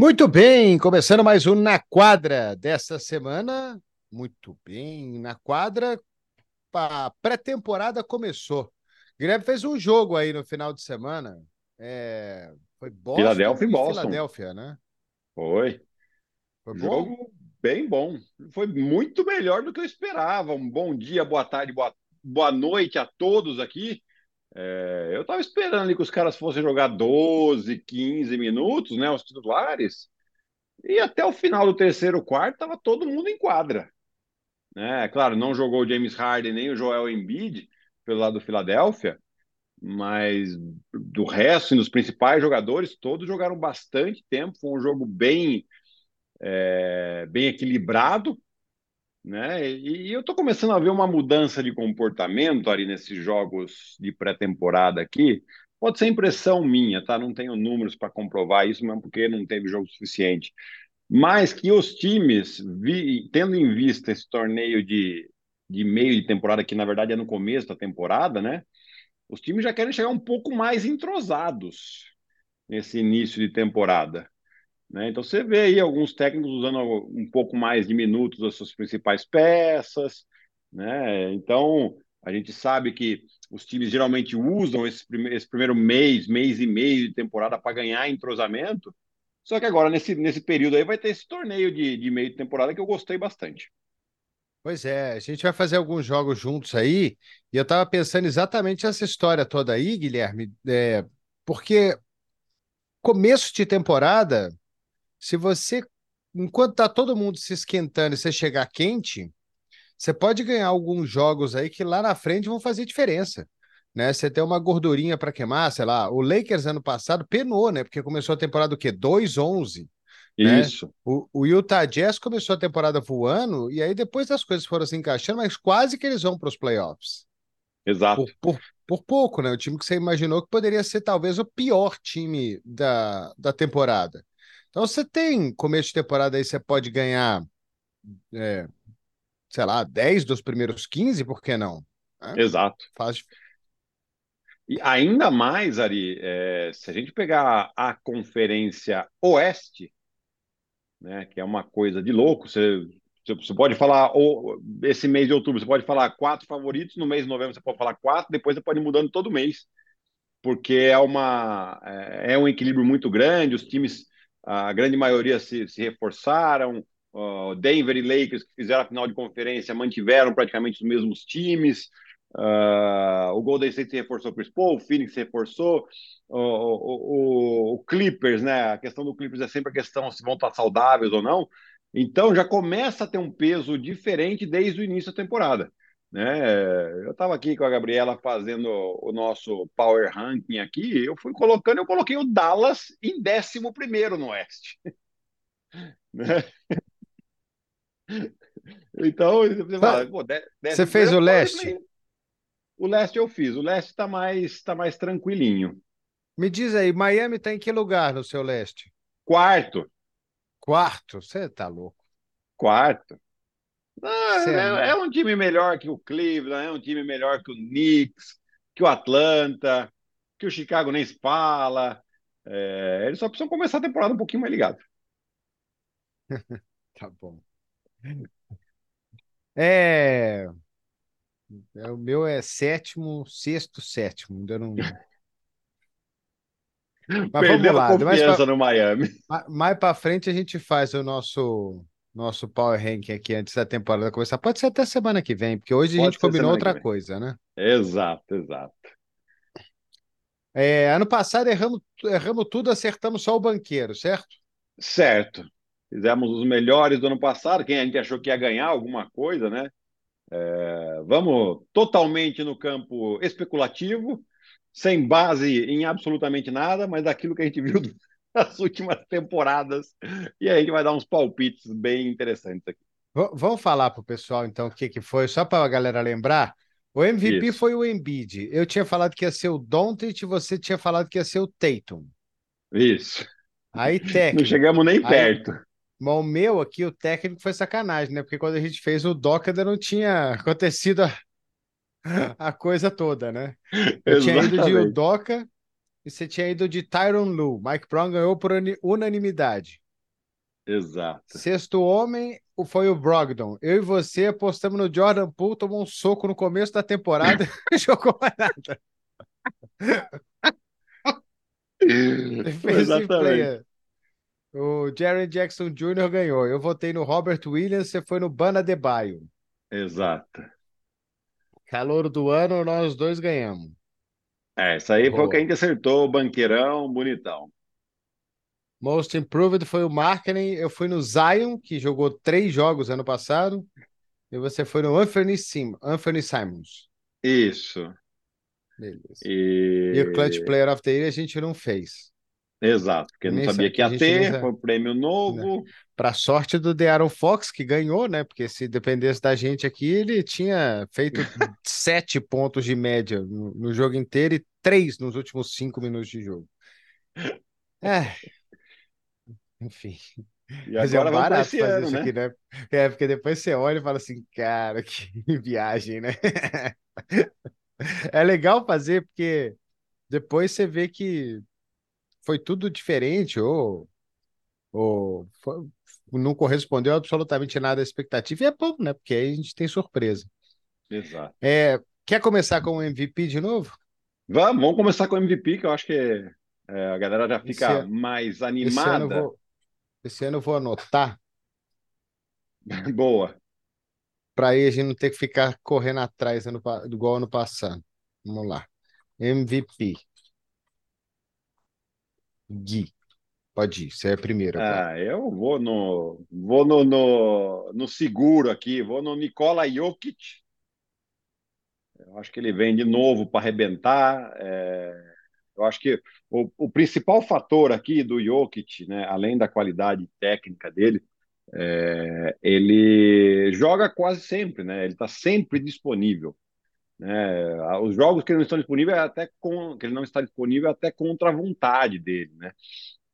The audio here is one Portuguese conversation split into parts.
Muito bem, começando mais um Na Quadra desta semana. Muito bem, na quadra, a pré-temporada começou. Guilherme fez um jogo aí no final de semana. É... Foi Boston Filadélfia e Boston. Filadélfia, né? Foi. Foi jogo bom? bem bom. Foi muito melhor do que eu esperava. Um bom dia, boa tarde, boa, boa noite a todos aqui. É, eu estava esperando ali que os caras fossem jogar 12, 15 minutos, né? Os titulares. E até o final do terceiro quarto estava todo mundo em quadra. Né? Claro, não jogou o James Harden nem o Joel Embiid pelo lado do Filadélfia, mas do resto, dos principais jogadores, todos jogaram bastante tempo. Foi um jogo bem, é, bem equilibrado, né? E, eu estou começando a ver uma mudança de comportamento ali nesses jogos de pré-temporada aqui. Pode ser impressão minha, tá? Não tenho números para comprovar isso, mesmo porque não teve jogo suficiente. Mas que os times, vi, tendo em vista esse torneio de, de meio de temporada, que na verdade é no começo da temporada, né? Os times já querem chegar um pouco mais entrosados nesse início de temporada. Né? Então você vê aí alguns técnicos usando um pouco mais de minutos das suas principais peças. Né? Então a gente sabe que os times geralmente usam esse, prime esse primeiro mês, mês e meio de temporada para ganhar entrosamento. Só que agora, nesse, nesse período aí, vai ter esse torneio de, de meio de temporada que eu gostei bastante. Pois é, a gente vai fazer alguns jogos juntos aí, e eu estava pensando exatamente essa história toda aí, Guilherme, é, porque começo de temporada, se você, enquanto tá todo mundo se esquentando e você chegar quente, você pode ganhar alguns jogos aí que lá na frente vão fazer diferença. Né? Você tem uma gordurinha para queimar, sei lá. O Lakers ano passado penou, né? Porque começou a temporada o quê? 2-11. Né? Isso. O, o Utah Jazz começou a temporada voando, e aí depois as coisas foram se encaixando, mas quase que eles vão para os playoffs. Exato. Por, por, por, pouco, né? O time que você imaginou que poderia ser talvez o pior time da, da temporada. Então você tem começo de temporada aí, você pode ganhar, é, sei lá, 10 dos primeiros 15, por que não? É, Exato. Faz, e ainda mais, Ari, é, se a gente pegar a Conferência Oeste, né, que é uma coisa de louco, você, você pode falar, ou, esse mês de outubro, você pode falar quatro favoritos, no mês de novembro você pode falar quatro, depois você pode ir mudando todo mês, porque é, uma, é, é um equilíbrio muito grande, os times, a grande maioria se, se reforçaram, uh, Denver e Lakers, que fizeram a final de conferência, mantiveram praticamente os mesmos times, Uh, o Golden State se reforçou Chris Paul, o Phoenix se reforçou, o, o, o, Clippers, né? A questão do Clippers é sempre a questão se vão estar saudáveis ou não. Então já começa a ter um peso diferente desde o início da temporada. Né? Eu estava aqui com a Gabriela fazendo o nosso Power Ranking aqui, eu fui colocando, eu coloquei o Dallas em 11 no Oeste. né? Então, você, fala, Pô, você fez o leste? O leste eu fiz. O leste está mais, tá mais tranquilinho. Me diz aí, Miami está em que lugar no seu leste? Quarto. Quarto? Você está louco. Quarto. Ah, é, é, um time melhor que o Cleveland, é um time melhor que o Knicks, que o Atlanta, que o Chicago nem se fala. É, eles só precisam começar a temporada um pouquinho mais ligado. tá bom. É. É, o meu é sétimo, sexto, sétimo. Ainda não. Mas Perdeu vamos lá. a confiança pra... no Miami. Mais para frente a gente faz o nosso nosso Power Ranking aqui antes da temporada começar. Pode ser até semana que vem, porque hoje Pode a gente combinou outra coisa, né? Exato, exato. É, ano passado erramos, erramos tudo, acertamos só o banqueiro, certo? Certo. Fizemos os melhores do ano passado. Quem a gente achou que ia ganhar alguma coisa, né? É, vamos totalmente no campo especulativo, sem base em absolutamente nada, mas daquilo que a gente viu nas últimas temporadas. E aí a gente vai dar uns palpites bem interessantes aqui. V vamos falar para o pessoal, então, o que, que foi, só para a galera lembrar. O MVP Isso. foi o Embiid. Eu tinha falado que ia ser o Doncic, você tinha falado que ia ser o Tatum. Isso. Aí, técnico. Não chegamos nem perto. Mas o meu aqui, o técnico foi sacanagem, né? Porque quando a gente fez o Doca ainda não tinha acontecido a, a coisa toda, né? Eu tinha ido de Doca e você tinha ido de Tyron Lu. Mike Brown ganhou por unanimidade. Exato. Sexto homem foi o Brogdon. Eu e você apostamos no Jordan Poole, tomou um soco no começo da temporada e jogou mais nada. Exatamente. O Jerry Jackson Jr. ganhou. Eu votei no Robert Williams, você foi no Bana de Baio. Exato. Calor do ano, nós dois ganhamos. É, isso aí foi o que a gente acertou, banqueirão, bonitão. Most Improved foi o Marketing. Eu fui no Zion, que jogou três jogos ano passado. E você foi no Anthony, Sim, Anthony Simons. Isso. Beleza. E... e o Clutch Player of the Year a gente não fez. Exato, porque não sabia que ia ter, foi um prêmio novo. Né? Para sorte do De'Aaron Fox, que ganhou, né? Porque se dependesse da gente aqui, ele tinha feito sete pontos de média no, no, jogo inteiro e três nos últimos cinco minutos de jogo. É. Enfim. E Mas é barato fazer ano, isso né? aqui, né? É, porque depois você olha e fala assim, cara, que viagem, né? é legal fazer, porque depois você vê que foi tudo diferente, ou, ou não correspondeu absolutamente nada à expectativa, e é bom, né? Porque aí a gente tem surpresa. Exato. É, quer começar com o MVP de novo? Vamos, vamos começar com o MVP, que eu acho que é, a galera já fica esse, mais animada. Esse ano, vou, esse ano eu vou anotar. Boa. Para aí a gente não ter que ficar correndo atrás ano, igual ano passado. Vamos lá. MVP. Gui. Pode ir, você é primeiro. Ah, eu vou no vou no, no, no, seguro aqui, vou no Nikola Jokic. Eu acho que ele vem de novo para arrebentar. É, eu acho que o, o, principal fator aqui do Jokic, né, além da qualidade técnica dele, é, ele joga quase sempre, né? Ele está sempre disponível. Né? Os jogos que não estão disponíveis é até com, que ele não está disponível é até contra a vontade dele, né?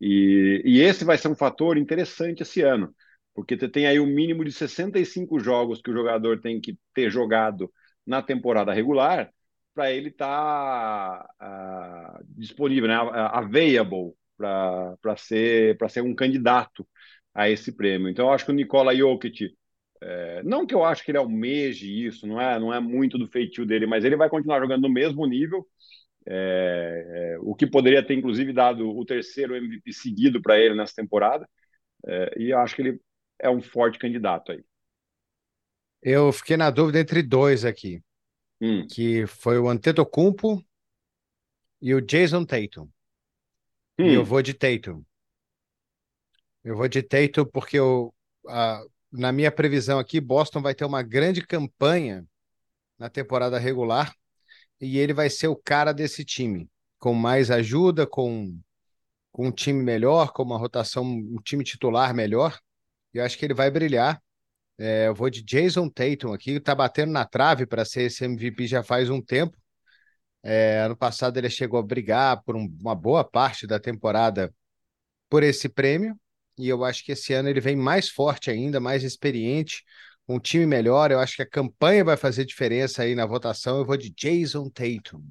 E, e esse vai ser um fator interessante esse ano, porque você tem aí o um mínimo de 65 jogos que o jogador tem que ter jogado na temporada regular para ele estar tá, uh, disponível, né? available para ser ser um candidato a esse prêmio. Então, eu acho que o Nikola Jokic é, não que eu acho que ele almeje isso, não é, não é muito do feitio dele, mas ele vai continuar jogando no mesmo nível. É, é, o que poderia ter, inclusive, dado o terceiro MVP seguido para ele nessa temporada. É, e eu acho que ele é um forte candidato aí. Eu fiquei na dúvida entre dois aqui, hum. que foi o Antetokounmpo e o Jason Tatum. Hum. E eu vou de Tatum. Eu vou de Tatum porque eu, a, na minha previsão aqui, Boston vai ter uma grande campanha na temporada regular e ele vai ser o cara desse time, com mais ajuda, com, com um time melhor, com uma rotação, um time titular melhor. Eu acho que ele vai brilhar. É, eu vou de Jason Tatum aqui, tá batendo na trave para ser esse MVP já faz um tempo. É, ano passado ele chegou a brigar por um, uma boa parte da temporada por esse prêmio e eu acho que esse ano ele vem mais forte ainda, mais experiente, um time melhor. Eu acho que a campanha vai fazer diferença aí na votação. Eu vou de Jason Tatum.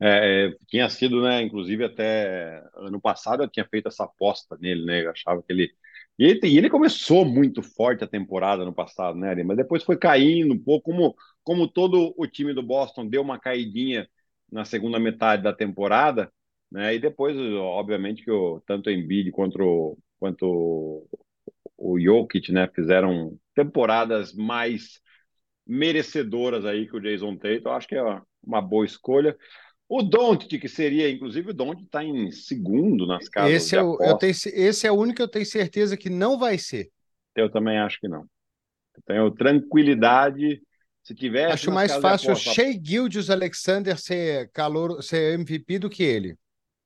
É, é, tinha sido, né? Inclusive, até ano passado eu tinha feito essa aposta nele, né? Eu achava que ele. E ele, e ele começou muito forte a temporada no passado, né? Mas depois foi caindo um pouco, como, como todo o time do Boston deu uma caidinha na segunda metade da temporada. Né? E depois, obviamente, que o, tanto o Embiid quanto, quanto o, Jokic né, fizeram temporadas mais merecedoras aí que o Jason Tatum. Acho que é uma boa escolha. O Doncic, que seria, inclusive, o Doncic está em segundo nas casas esse é o, eu tenho, Esse é o único que eu tenho certeza que não vai ser. Eu também acho que não. Eu tenho tranquilidade. Se tiver. Acho mais fácil o Shea Gildius Alexander ser, calor, ser MVP do que ele.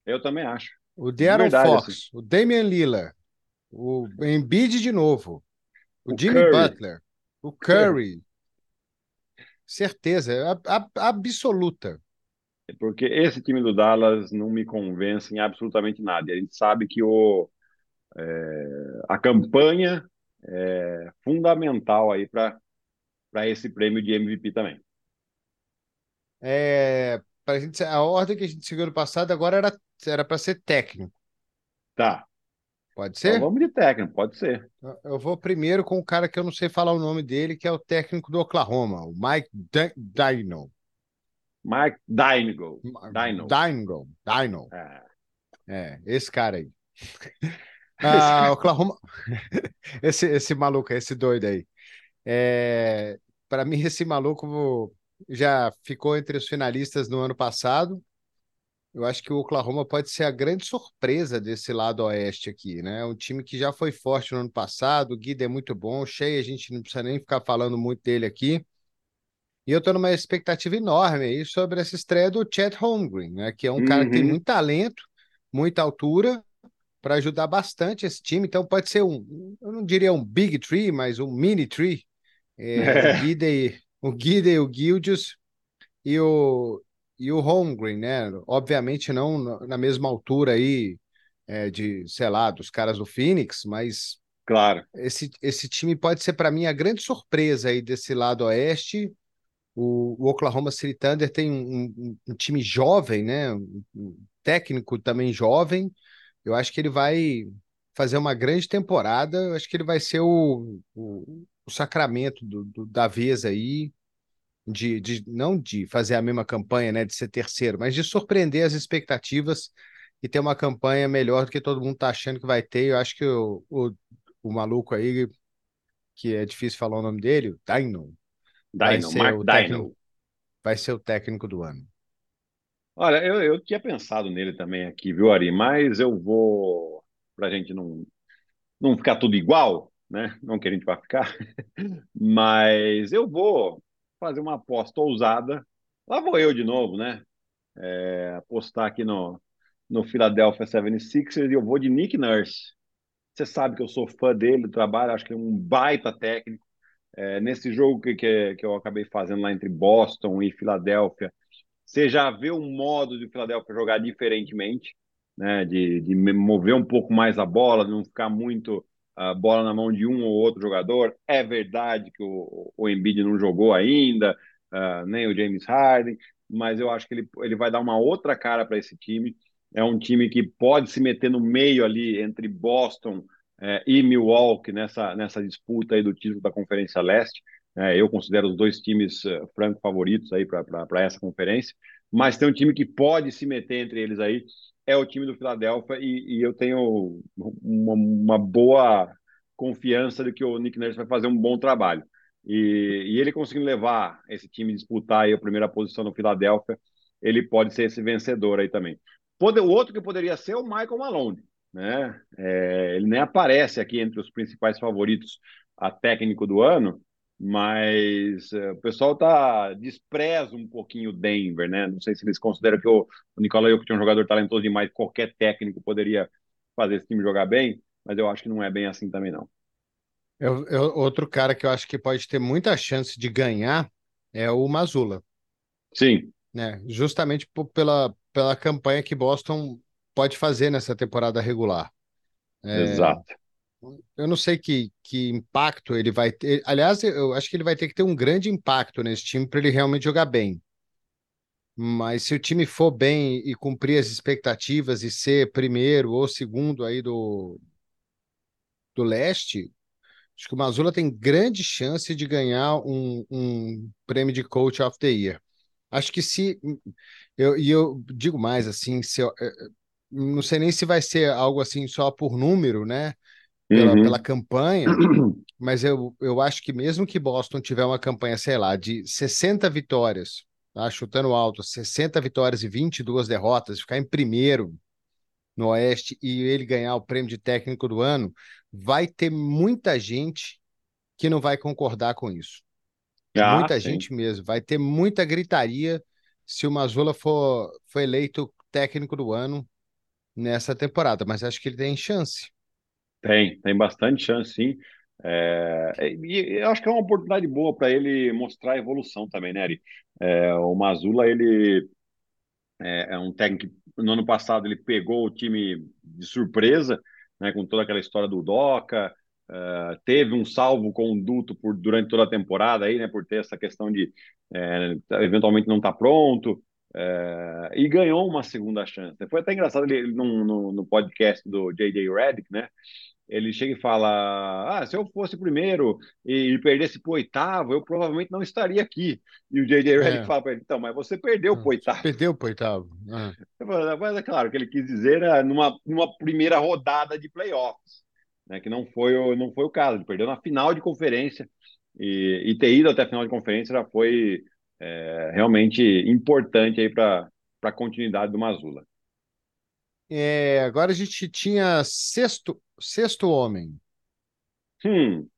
Eu também acho. O De'Aaron Fox, assim. o Damian Lillard, o Embiid de novo, o, o Jimmy Curry. Butler, o Curry. Certeza, absoluta. É porque esse time do Dallas não me convence em absolutamente nada. A gente sabe que o, é, a campanha é fundamental aí para esse prêmio de MVP também. É, pra gente, a ordem que a gente seguiu no passado agora era para ser técnico. Tá. Pode Então ser? vamos de técnico, pode ser. Eu vou primeiro com o cara que eu não sei falar o nome dele, que é o técnico do Oklahoma, o Mike Dino. Mike Dino. Dino. Dino. Dino. É. é, esse cara aí. Ah, Oklahoma. esse, esse maluco, esse doido aí. É, Para mim, esse maluco já ficou entre os finalistas no ano passado. Eu acho que o Oklahoma pode ser a grande surpresa desse lado oeste aqui, né? Um time que já foi forte no ano passado, o Guida é muito bom, o Shea a gente não precisa nem ficar falando muito dele aqui. E eu estou numa expectativa enorme aí sobre essa estreia do Chet Holmgren, né? Que é um uhum. cara que tem muito talento, muita altura, para ajudar bastante esse time. Então pode ser um, eu não diria um big tree, mas um mini tree. É, é. O Guida e o Guida e o Gildius e o, e o Holmgren, né? Obviamente não na mesma altura aí é, de, sei lá, dos caras do Phoenix, mas claro, esse, esse time pode ser para mim a grande surpresa aí desse lado oeste. O, o Oklahoma City Thunder tem um, um, um time jovem, né? Um, um técnico também jovem. Eu acho que ele vai fazer uma grande temporada. Eu acho que ele vai ser o, o, o sacramento do, do, da vez aí de, de não de fazer a mesma campanha, né, de ser terceiro, mas de surpreender as expectativas e ter uma campanha melhor do que todo mundo está achando que vai ter. Eu acho que o, o, o maluco aí, que é difícil falar o nome dele, o Dino, vai ser Mark o técnico, vai ser o técnico do ano. Olha, eu, eu tinha pensado nele também aqui, viu, Ari? Mas eu vou, para a gente não, não ficar tudo igual, né? Não que a gente vai ficar, mas eu vou fazer uma aposta ousada. Lá vou eu de novo, né? É, apostar aqui no, no Philadelphia 76ers e eu vou de Nick Nurse. Você sabe que eu sou fã dele, do trabalho, acho que é um baita técnico. É, nesse jogo que, que, que eu acabei fazendo lá entre Boston e Filadélfia, você já vê um modo de Filadélfia jogar diferentemente, né? De, de mover um pouco mais a bola, não ficar muito a bola na mão de um ou outro jogador. É verdade que o, o Embiid não jogou ainda, uh, nem o James Harden, mas eu acho que ele, ele vai dar uma outra cara para esse time. É um time que pode se meter no meio ali entre Boston eh, e Milwaukee nessa, nessa disputa aí do título da Conferência Leste. É, eu considero os dois times uh, franco favoritos aí para essa conferência, mas tem um time que pode se meter entre eles aí é o time do Philadelphia e, e eu tenho uma, uma, boa confiança de que o Nick Nurse vai fazer um bom trabalho. E, e ele conseguindo levar esse time disputar a primeira posição no Philadelphia, ele pode ser esse vencedor aí também. Pode, o outro que poderia ser é o Michael Malone, né? É, ele nem aparece aqui entre os principais favoritos a técnico do ano, mas uh, o pessoal tá despreza um pouquinho o Denver, né? Não sei se eles consideram que o, o Nicola Jokic é um jogador talentoso demais, qualquer técnico poderia fazer esse time jogar bem, mas eu acho que não é bem assim também não. Eu, eu, outro cara que eu acho que pode ter muita chance de ganhar é o Mazula. Sim. Né? Justamente pela, pela campanha que Boston pode fazer nessa temporada regular. É, Exato eu não sei que, que impacto ele vai ter. Aliás, eu acho que ele vai ter que ter um grande impacto nesse time para ele realmente jogar bem. Mas se o time for bem e cumprir as expectativas e ser primeiro ou segundo aí do, do leste, acho que o Mazula tem grande chance de ganhar um, um prêmio de Coach of the Year. Acho que se. Eu, e eu digo mais assim, se eu, não sei nem se vai ser algo assim só por número, né? Pela, uhum. pela campanha, mas eu, eu acho que mesmo que Boston tiver uma campanha, sei lá, de 60 vitórias, tá? chutando alto, 60 vitórias e 22 derrotas, ficar em primeiro no Oeste e ele ganhar o prêmio de técnico do ano, vai ter muita gente que não vai concordar com isso. Ah, muita sim. gente mesmo. Vai ter muita gritaria se o Mazula for, for eleito técnico do ano nessa temporada, mas acho que ele tem chance. Tem, tem bastante chance, sim. É, e eu acho que é uma oportunidade boa para ele mostrar a evolução também, né, Ari? É, o Mazula, ele é, é, um técnico que no ano passado ele pegou o time de surpresa, né, com toda aquela história do Doca, é, teve um salvo conduto por, durante toda a temporada aí, né, por ter essa questão de é, eventualmente não estar tá pronto, é, e ganhou uma segunda chance. Foi até engraçado ele, ele no, no, no podcast do J.J. Redick, né? Ele chega e fala: Ah, se eu fosse primeiro e perdesse para o oitavo, eu provavelmente não estaria aqui. E o J.J. Redick é. fala para ele: Então, mas você perdeu para o oitavo. Perdeu para o oitavo. É. Mas é claro, o que ele quis dizer era numa, numa primeira rodada de playoffs, né, que não foi, o, não foi o caso. Ele perdeu na final de conferência. E, e ter ido até a final de conferência já foi é, realmente importante aí para a continuidade do Mazula. É, agora a gente tinha sexto, sexto homem. Hum.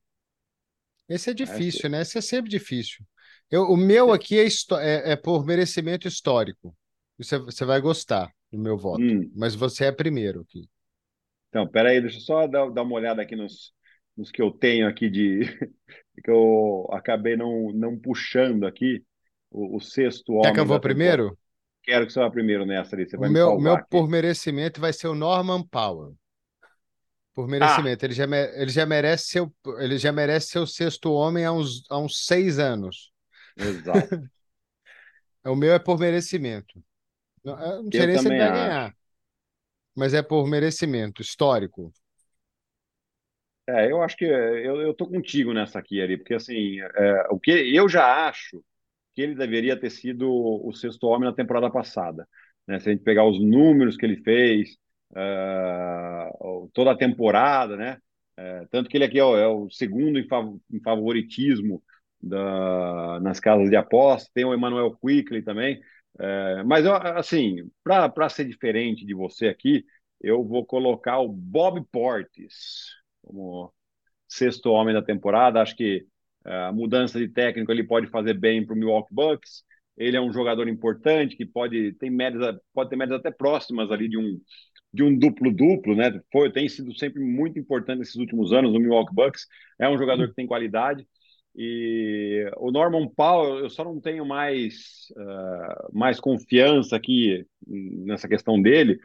Esse é difícil, Esse... né? Esse é sempre difícil. Eu, o meu aqui é, é, é, por merecimento histórico. Você, você vai gostar do meu voto. Hum. Mas você é primeiro aqui. Então, peraí, deixa eu só dar, dar uma olhada aqui nos, nos que eu tenho aqui de que eu acabei não, não puxando aqui o, o sexto homem. Quer que eu vou primeiro? Quero que você vá primeiro nessa ali. Você o meu, meu por merecimento vai ser o Norman Powell. Por merecimento. Ah. Ele, já, ele, já merece seu, ele já merece ser o sexto homem há uns, há uns seis anos. Exato. o meu é por merecimento. Não, não sei nem se ele vai ganhar. Mas é por merecimento histórico. É, eu acho que eu, eu tô contigo nessa aqui, ali, porque assim, é, o que eu já acho que ele deveria ter sido o sexto homem na temporada passada. Né? Se a gente pegar os números que ele fez, uh, toda a temporada, né? Uh, tanto que ele aqui é o, é o segundo em, fav em favoritismo da, nas casas de aposta, tem o Emmanuel Quickly também. Uh, mas, eu, assim, para ser diferente de você aqui, eu vou colocar o Bob Portis como sexto homem da temporada. Acho que a mudança de técnico ele pode fazer bem para o Milwaukee Bucks. Ele é um jogador importante que pode ter médias, pode ter médias até próximas ali de um de um duplo duplo, né? Foi tem sido sempre muito importante nesses últimos anos no Milwaukee Bucks. É um jogador que tem qualidade. E o Norman Powell, eu só não tenho mais, uh, mais confiança aqui nessa questão dele,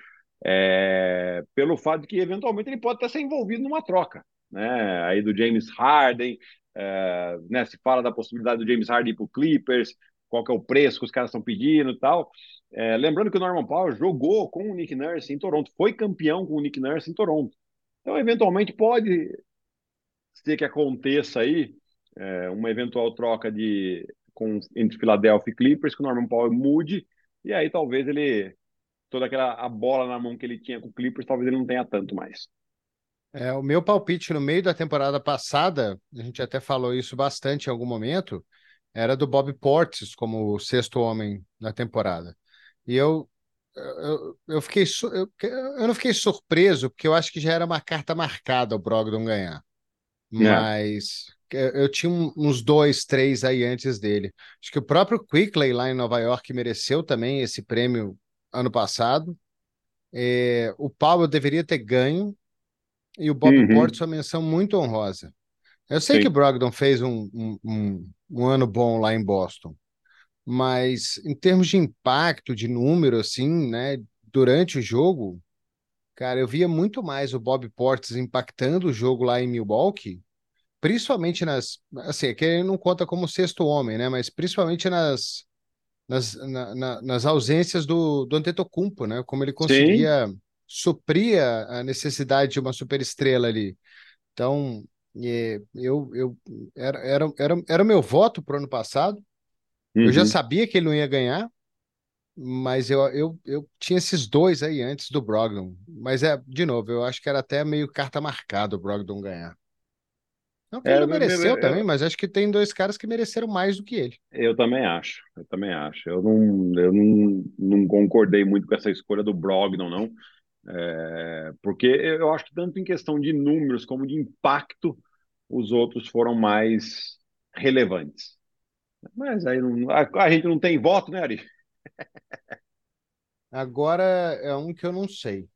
é, pelo fato de que eventualmente ele pode até ser envolvido numa troca, né? Aí do James Harden, é, né, se fala da possibilidade do James Harden ir para o Clippers, qual que é o preço que os caras estão pedindo e tal. É, lembrando que o Norman Powell jogou com o Nick Nurse em Toronto, foi campeão com o Nick Nurse em Toronto. Então, eventualmente, pode ser que aconteça aí é, uma eventual troca de, com, entre Philadelphia e Clippers, que o Norman Powell mude, e aí talvez ele, toda aquela a bola na mão que ele tinha com o Clippers, talvez ele não tenha tanto mais. É, o meu palpite no meio da temporada passada, a gente até falou isso bastante em algum momento, era do Bob Portis como o sexto homem na temporada. E eu, eu, eu fiquei eu, eu não fiquei surpreso, porque eu acho que já era uma carta marcada o Brogdon ganhar. É. Mas eu tinha uns dois, três aí antes dele. Acho que o próprio Quickley lá em Nova York mereceu também esse prêmio ano passado. É, o Paulo deveria ter ganho, e o Bob uhum. Portis uma menção muito honrosa. Eu sei Sim. que o Brogdon fez um, um, um, um, ano bom lá em Boston, mas em termos de impacto, de número, assim, né, durante o jogo, cara, eu via muito mais o Bob Portis impactando o jogo lá em Milwaukee, principalmente nas, assim, é que ele não conta como sexto homem, né, mas principalmente nas nas, na, na, nas ausências do, do Antetokounmpo, né, como ele conseguia Sim supria a necessidade de uma superestrela ali. Então, é, eu, eu era, era, era, era o meu voto para o ano passado. Uhum. Eu já uhum. sabia que ele não ia ganhar, mas eu, eu, eu tinha esses dois aí antes do Brogdon. Mas é, de novo, eu acho que era até meio carta marcada o Brogdon ganhar. Não que é, ele mereceu eu, também, mas acho que tem dois caras que mereceram mais do que ele. Eu também acho, eu também acho. Eu não, eu não, não concordei muito com essa escolha do Brogdon, não. É, porque eu acho que tanto em questão de números como de impacto, os outros foram mais relevantes. Mas aí não, a, a, gente não tem voto, né, Ari? Agora é um que eu não sei.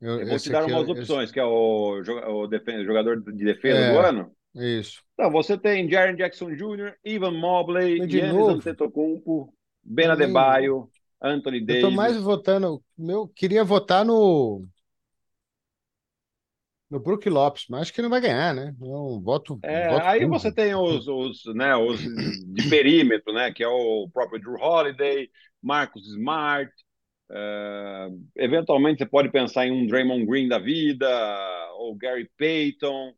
Eu, eu vou te dar umas opções, que é o, o jogador de defesa é, do ano. Isso. Então, você tem Jaren Jackson Jr., Ivan Mobley, Giannis Antetokounmpo, Ben Adebayo, Anthony Davis. Eu tô mais votando. Meu, queria votar no. No Brook Lopes, mas acho que não vai ganhar, né? Eu voto, É, voto aí você tem os, os, né, os de perímetro, né, que é o próprio Drew Holiday, Marcus Smart. é, eventualmente você pode pensar em um Draymond Green da vida, ou Gary Payton.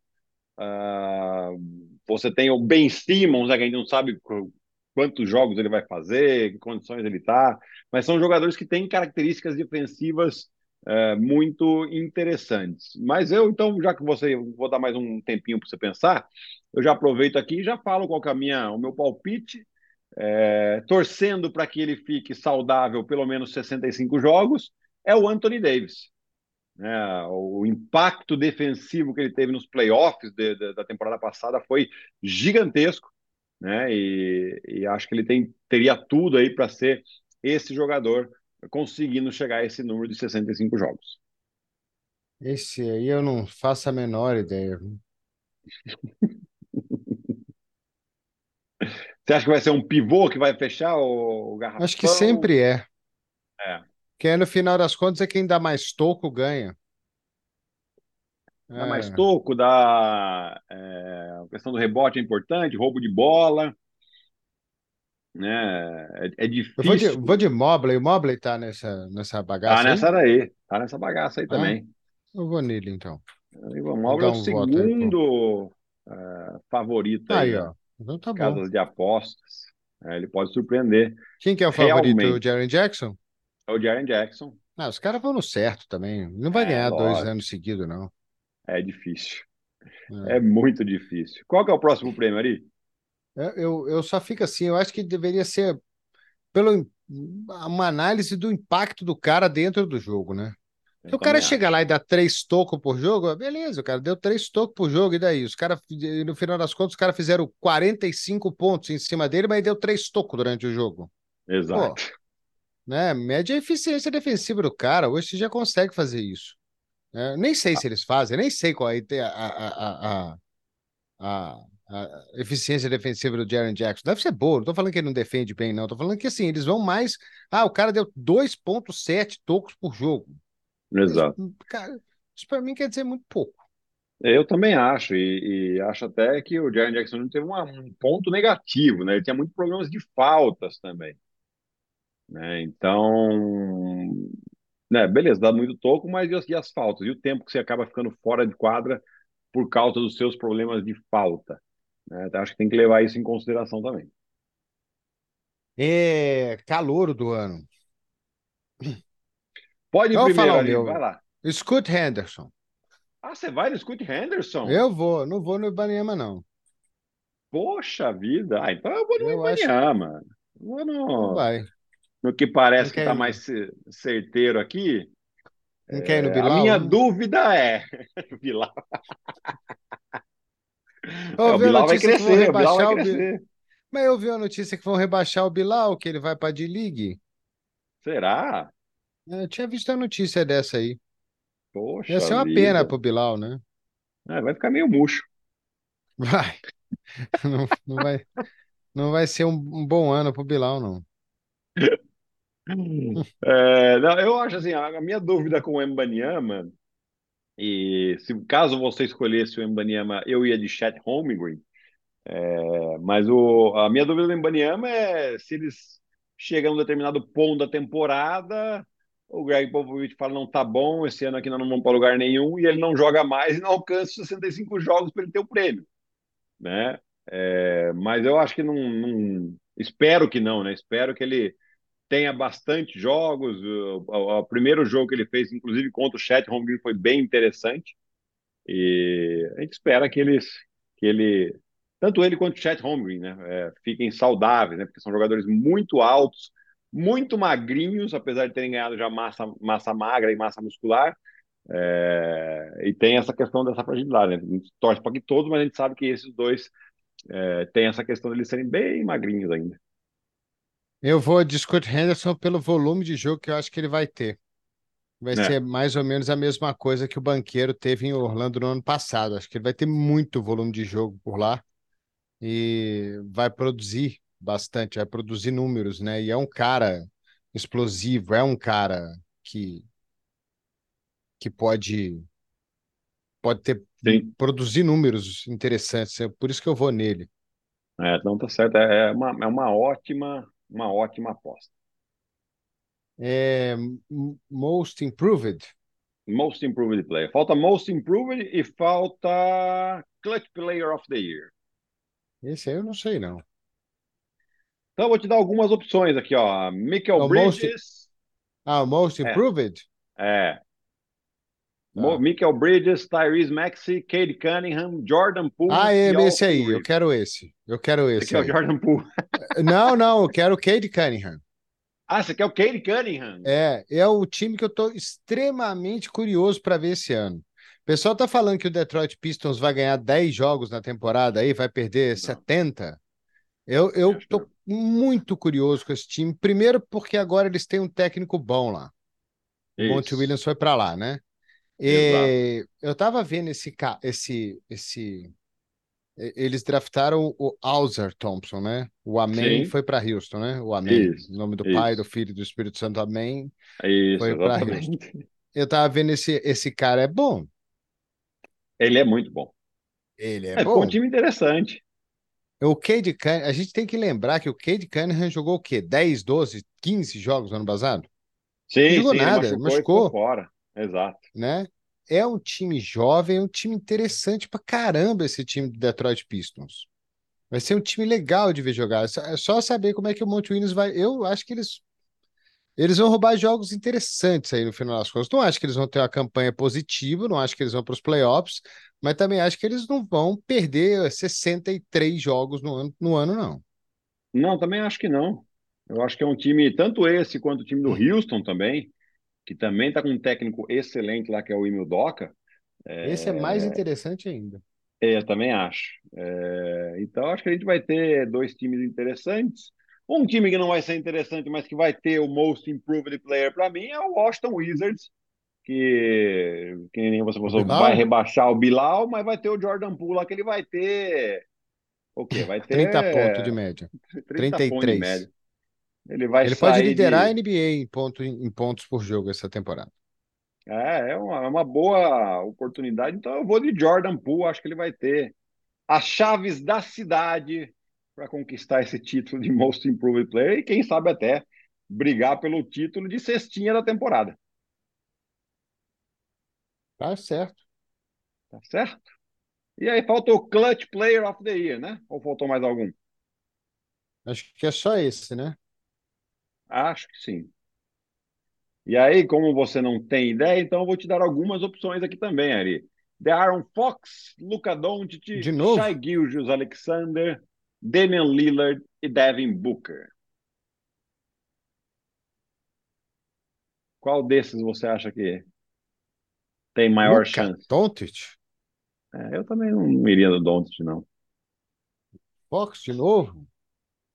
é, você tem o Ben Simmons, né, que a gente não sabe quantos jogos ele vai fazer, que condições ele está, mas são jogadores que têm características defensivas é, muito interessantes. Mas eu, então, já que você vou dar mais um tempinho para você pensar, eu já aproveito aqui e já falo qual é minha, o meu palpite, é, torcendo para que ele fique saudável pelo menos 65 jogos, é o Anthony Davis. É, o impacto defensivo que ele teve nos playoffs de, de, da temporada passada foi gigantesco né? E, e acho que ele tem, teria tudo aí para ser esse jogador conseguindo chegar a esse número de 65 jogos. Esse aí eu não faço a menor ideia. Você acha que vai ser um pivô que vai fechar o, garrafão? Acho que sempre é. É. Que aí, no final das contas é quem dá mais toco ganha. Dá É. mais toco, dá é, a questão do rebote é importante, roubo de bola, né? É, é Eu vou de, difícil. vou de Mobley. O Mobley tá nessa, nessa Tá bagaça aí? nessa daí, tá nessa bagaça aí Ah, também. eu vou nele, então. Aí O Mobley é o um aí, pô. segundo é, favorito aí Aí, das ó. Então tá bom. casas de apostas. É, ele pode surpreender Quem que é o favorito? O realmente. Jaren Jackson? É o Jaren Jackson. Ah, os caras vão no certo também. Não vai É, ganhar dois lógico. anos seguidos, não. É difícil. É. É muito difícil. Qual que é o próximo prêmio, Ari? Eu, eu, eu só fico assim, eu acho que deveria ser pelo, uma análise do impacto do cara dentro do jogo, né? O cara também chega acho. lá e dá três tocos por jogo, beleza, o cara deu três tocos por jogo, e daí? Os caras, no final das contas, os caras fizeram 45 pontos em cima dele, mas deu três tocos durante o jogo. Pô, Exato. né? Mede a eficiência defensiva do cara. Hoje você já consegue fazer isso. Né? Nem sei se eles fazem, nem sei qual é a, a, a, a, a eficiência defensiva do Jaren Jackson. Deve ser boa, não tô falando que ele não defende bem, não. Tô falando que assim, eles vão mais. Ah, o cara deu 2,7 tocos por jogo. Exato. cara, isso pra mim quer dizer muito pouco. Eu também acho, e, e acho até que o Jaren Jackson não teve uma- um ponto negativo, né? Ele tinha muitos problemas de faltas também, né? Então, né, beleza, dá muito toco, mas e as, e as faltas? E o tempo que você acaba ficando fora de quadra por causa dos seus problemas de falta, né? Então, acho que tem que levar isso em consideração também. É calouro do ano. Pode ir Eu vou primeiro, falar Ali, vai meu. lá. Scoot Henderson. Ah, você vai no Scoot Henderson? Eu vou, não vou no Ibanema, não. Poxa vida. Ah, então eu vou no Eu acho Ibanyama. Vou no, vai. No que parece que está mais ce- certeiro aqui. não quer ir no É, a Bilal, minha não? dúvida é. Bilal. É, Eu o vi a Bilal vai notícia que vão crescer, o Bilal vai rebaixar o crescer. Mas eu vi a notícia que vão rebaixar o Bilal, que ele vai para a D-League. Será? Eu tinha visto a notícia dessa aí. Ia Poxa ser uma pena vida. pro Bilal, né? É, vai ficar meio murcho. Vai. Não, não vai, não vai ser um, um bom ano pro Bilal, não. É, não, eu acho assim, a a minha dúvida com o Embanyama, e se caso você escolhesse o Embanyama, eu ia de Chet Holmgren, É, mas o, a minha dúvida do Embanyama é se eles chegam a um determinado ponto da temporada, o Greg Popovich fala, não tá bom, esse ano aqui nós não vamos para lugar nenhum, e ele não joga mais e não alcança os 65 jogos para ele ter o prêmio, né? É, mas eu acho que não, não- Espero que não, né? Espero que ele tenha bastante jogos. O, o- o primeiro jogo que ele fez, inclusive contra o Chet Holmgren, foi bem interessante. E a gente espera que eles, que ele, tanto ele quanto o Chet Holmgren, né, é, fiquem saudáveis, né? Porque são jogadores muito altos, muito magrinhos, apesar de terem ganhado já massa, massa magra e massa muscular. É, e tem essa questão dessa fragilidade, né? A gente torce para que todos, mas a gente sabe que esses dois é, têm essa questão de eles serem bem magrinhos ainda. Eu vou de Scoot Henderson pelo volume de jogo que eu acho que ele vai ter. Vai É, ser mais ou menos a mesma coisa que o Banqueiro teve em Orlando no ano passado. Acho que ele vai ter muito volume de jogo por lá e vai produzir bastante, vai produzir números, né? E é um cara explosivo, é um cara que, que pode pode ter Sim. produzir números interessantes. É por isso que eu vou nele. É, então tá certo. É é uma, é uma ótima, uma ótima aposta. É, most improved. Most Improved Player. Falta Most Improved e falta Clutch Player of the Year. Esse aí eu não sei, não. Então eu vou te dar algumas opções aqui, ó. É Michael o most- Bridges. Ah, most É. improved? É. Tá. Michael Bridges, Tyrese Maxey, Cade Cunningham, Jordan Poole Ah, é e esse aí. Eu quero esse. Eu quero Você esse quer o. Jordan Poole? Não, não, eu quero o Cade Cunningham. Ah, você quer o Cade Cunningham? É, é o time que eu estou extremamente curioso para ver esse ano. O pessoal tá falando que o Detroit Pistons vai ganhar 10 jogos na temporada aí, vai perder 70. Eu, eu tô muito curioso com esse time. Primeiro, porque agora eles têm um técnico bom lá. O Monty Isso. Williams foi para lá, né? E eu tava vendo esse, esse, esse. Eles draftaram o Alzer Thompson, né? O Amém foi para Houston, né? O Amém. Nome do isso. Pai, do Filho e do Espírito Santo, Amém. Isso, Foi pra exatamente. Eu tava vendo esse, esse cara é bom. Ele é muito bom. Ele é É, bom. um time interessante. O Cade Cunningham, a gente tem que lembrar que o Cade Cunningham jogou o quê? 10, 12, 15 jogos no ano passado, Sim, jogou sim, ele nada, machucou, e machucou. ficou fora. Exato. né? É um time jovem, é um time interessante pra caramba esse time do Detroit Pistons. Vai ser um time legal de ver jogar. É só- É só saber como é que o Monte Williams vai. Eu acho que eles eles vão roubar jogos interessantes aí no final das contas. Não acho que eles vão ter uma campanha positiva, não acho que eles vão para os playoffs, mas também acho que eles não vão perder 63 jogos no ano, no ano não. Não, também acho que não. Eu acho que é um time, tanto esse quanto o time do Houston também, que também está com um técnico excelente lá, que é o Emil Doca. Esse é mais interessante ainda. É, eu também acho. É, então, acho que a gente vai ter dois times interessantes. Um time que não vai ser interessante, mas que vai ter o Most Improved Player para mim é o Washington Wizards, que, que nem você falou, vai rebaixar o Bilal, mas vai ter o Jordan Poole lá, que ele vai ter. O quê? Vai ter 30 pontos de média. 30 pontos de 33. média. Ele vai Ele pode liderar a de... NBA em, ponto, em pontos por jogo essa temporada. É, é uma, é uma boa oportunidade. Então eu vou de Jordan Poole, acho que ele vai ter as chaves da cidade para conquistar esse título de Most Improved Player e quem sabe até brigar pelo título de cestinha da temporada. Tá certo. Tá certo? E aí falta o Clutch Player of the Year, né? Ou faltou mais algum? Acho que é só esse, né? Acho que sim. E aí, como você não tem ideia, então eu vou te dar algumas opções aqui também, Ari. Aaron Fox, Luka Doncic? Shai Gilgeous Alexander, Damian Lillard e Devin Booker. Qual desses você acha que tem maior chance? Doncic? É, eu também não iria no Doncic, não. Fox de novo?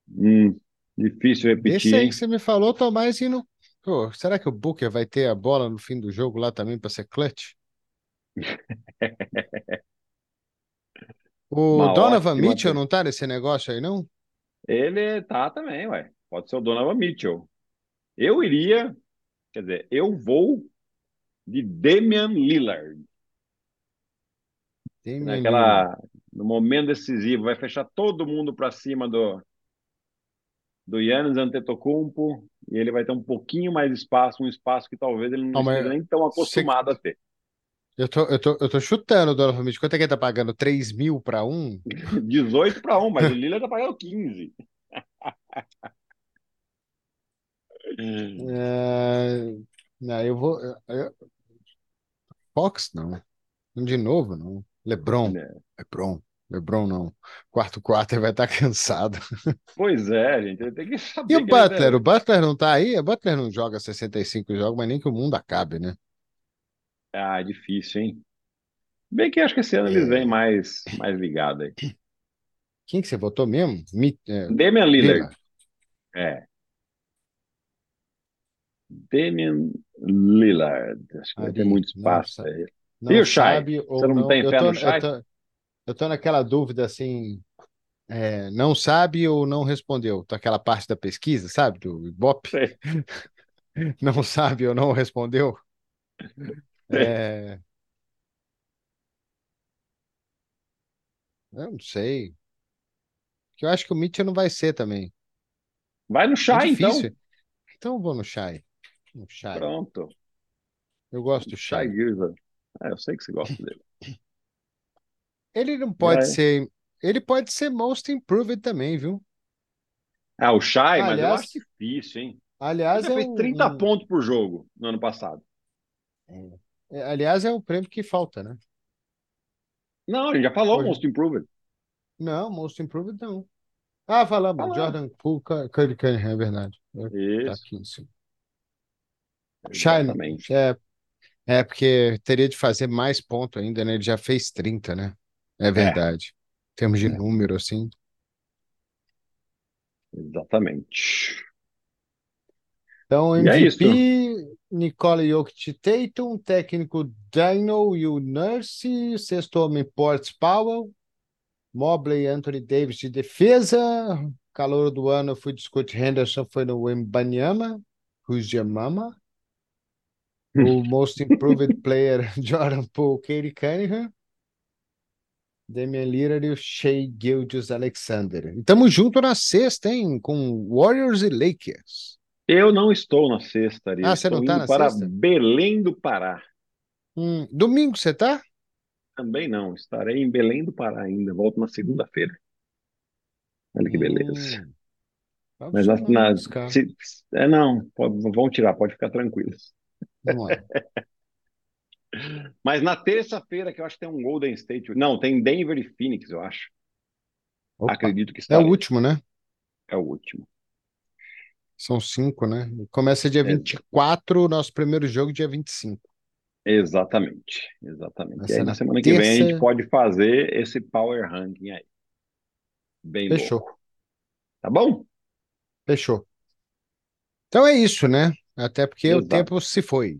Hum, difícil Esse repetir, aí hein? que você me falou, tô mais indo. Pô, será que o Booker vai ter a bola no fim do jogo lá também para ser clutch? O Uma Donovan ótima Mitchell não tá nesse negócio aí, não? Ele tá também, ué. Pode ser o Donovan Mitchell. Eu iria, quer dizer, eu vou de Damian Lillard. Damian Lillard. Naquela, no momento decisivo, vai fechar todo mundo para cima do do Giannis Antetokounmpo e ele vai ter um pouquinho mais espaço, um espaço que talvez ele não Não, esteja nem tão acostumado a ter. Eu tô, eu tô, eu tô chutando o Donovan Mitchell. Quanto é que ele tá pagando? 3 mil para um? 18 para 1, mas o Lillard tá pagando 15. É, Não, eu vou. eu- Fox, não. De novo, não. LeBron. É. LeBron. LeBron, não. Quarto quarto ele vai estar cansado. Pois é, gente, ele tem que saber E o Butler? O Butler não tá aí? O Butler não joga 65 jogos, mas nem que o mundo acabe, né? Ah, é difícil, hein? Bem que acho que esse ano É. eles vêm mais, mais ligados aí. Quem que você votou mesmo? Mi- é, Damian Lillard. Lillard. É. Damian Lillard. Acho que vai ter muito espaço aí. Não E o Shai? Você não tem fé tô, no Shai? Eu tô naquela dúvida assim, é, não sabe ou não respondeu. Tô aquela parte da pesquisa, sabe? Do Ibope. Sei. Não sabe ou não respondeu. É, Eu não sei. Eu acho que o Mitchell não vai ser também. Vai no É Shai, então. Então eu vou no Shai. No. Pronto. Eu gosto do Shai. Gilgeous. É, eu sei que você gosta dele. Ele não pode É. ser. Ele pode ser Most Improved também, viu? Ah, o Shai, mas eu acho difícil, hein? Ele Aliás, já é fez um- 30 um- pontos por jogo no ano passado. é, aliás, é o prêmio que falta, né? Não, gente já falou Hoje- Most Improved. Não, Most Improved não. Ah, falamos. Falamos. Jordan Poole, Cu- Curry Cunningham, é verdade. Tá Isso, aqui em cima. É, é porque teria de fazer mais ponto ainda, né? Ele já fez 30, né? É verdade. Em termos de É. número, assim. Exatamente. Então, E é MVP, Nicole Jokic Tatum, técnico Dino e o Nurse, sexto homem Ports Powell, Mobley e Anthony Davis de defesa, calor do ano foi de Scott Henderson, foi no Wembanyama, Who's Your Mama? O Most Improved Player, Jordan Poole, Katie Cunningham, Damian Lillard e o Shea Gilgeous Alexander. E tamo junto na sexta, hein? Com Warriors e Lakers. Eu não estou na sexta, Ari. Ah, você não tá na para sexta? Belém do Pará. Hum, domingo você tá? Também não. Estarei em Belém do Pará ainda. Volto na segunda-feira. Olha que beleza. Hum, Mas na, chamar na- os caras. se- é, não, pode, vão tirar, pode ficar tranquilos. Vamos lá. Mas na terça-feira, que eu acho que tem um Golden State. Não, tem Denver e Phoenix, eu acho. Opa, Acredito que é o último, né? É o último. São cinco, né? Começa dia Exato. 24, o nosso primeiro jogo dia 25. Exatamente, exatamente. Vai E aí na na semana que vem a gente terça. pode fazer esse Power Ranking aí. Bem Fechou, louco. Tá bom? fechou. Então é isso, né? Até porque o Exato, tempo se foi.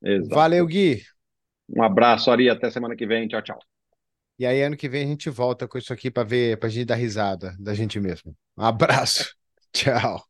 exato. Valeu, Gui. Um abraço, Ari. Até semana que vem. Tchau, tchau. E aí, ano que vem a gente volta com isso aqui para ver, pra gente dar risada da gente mesmo. Um abraço. Tchau.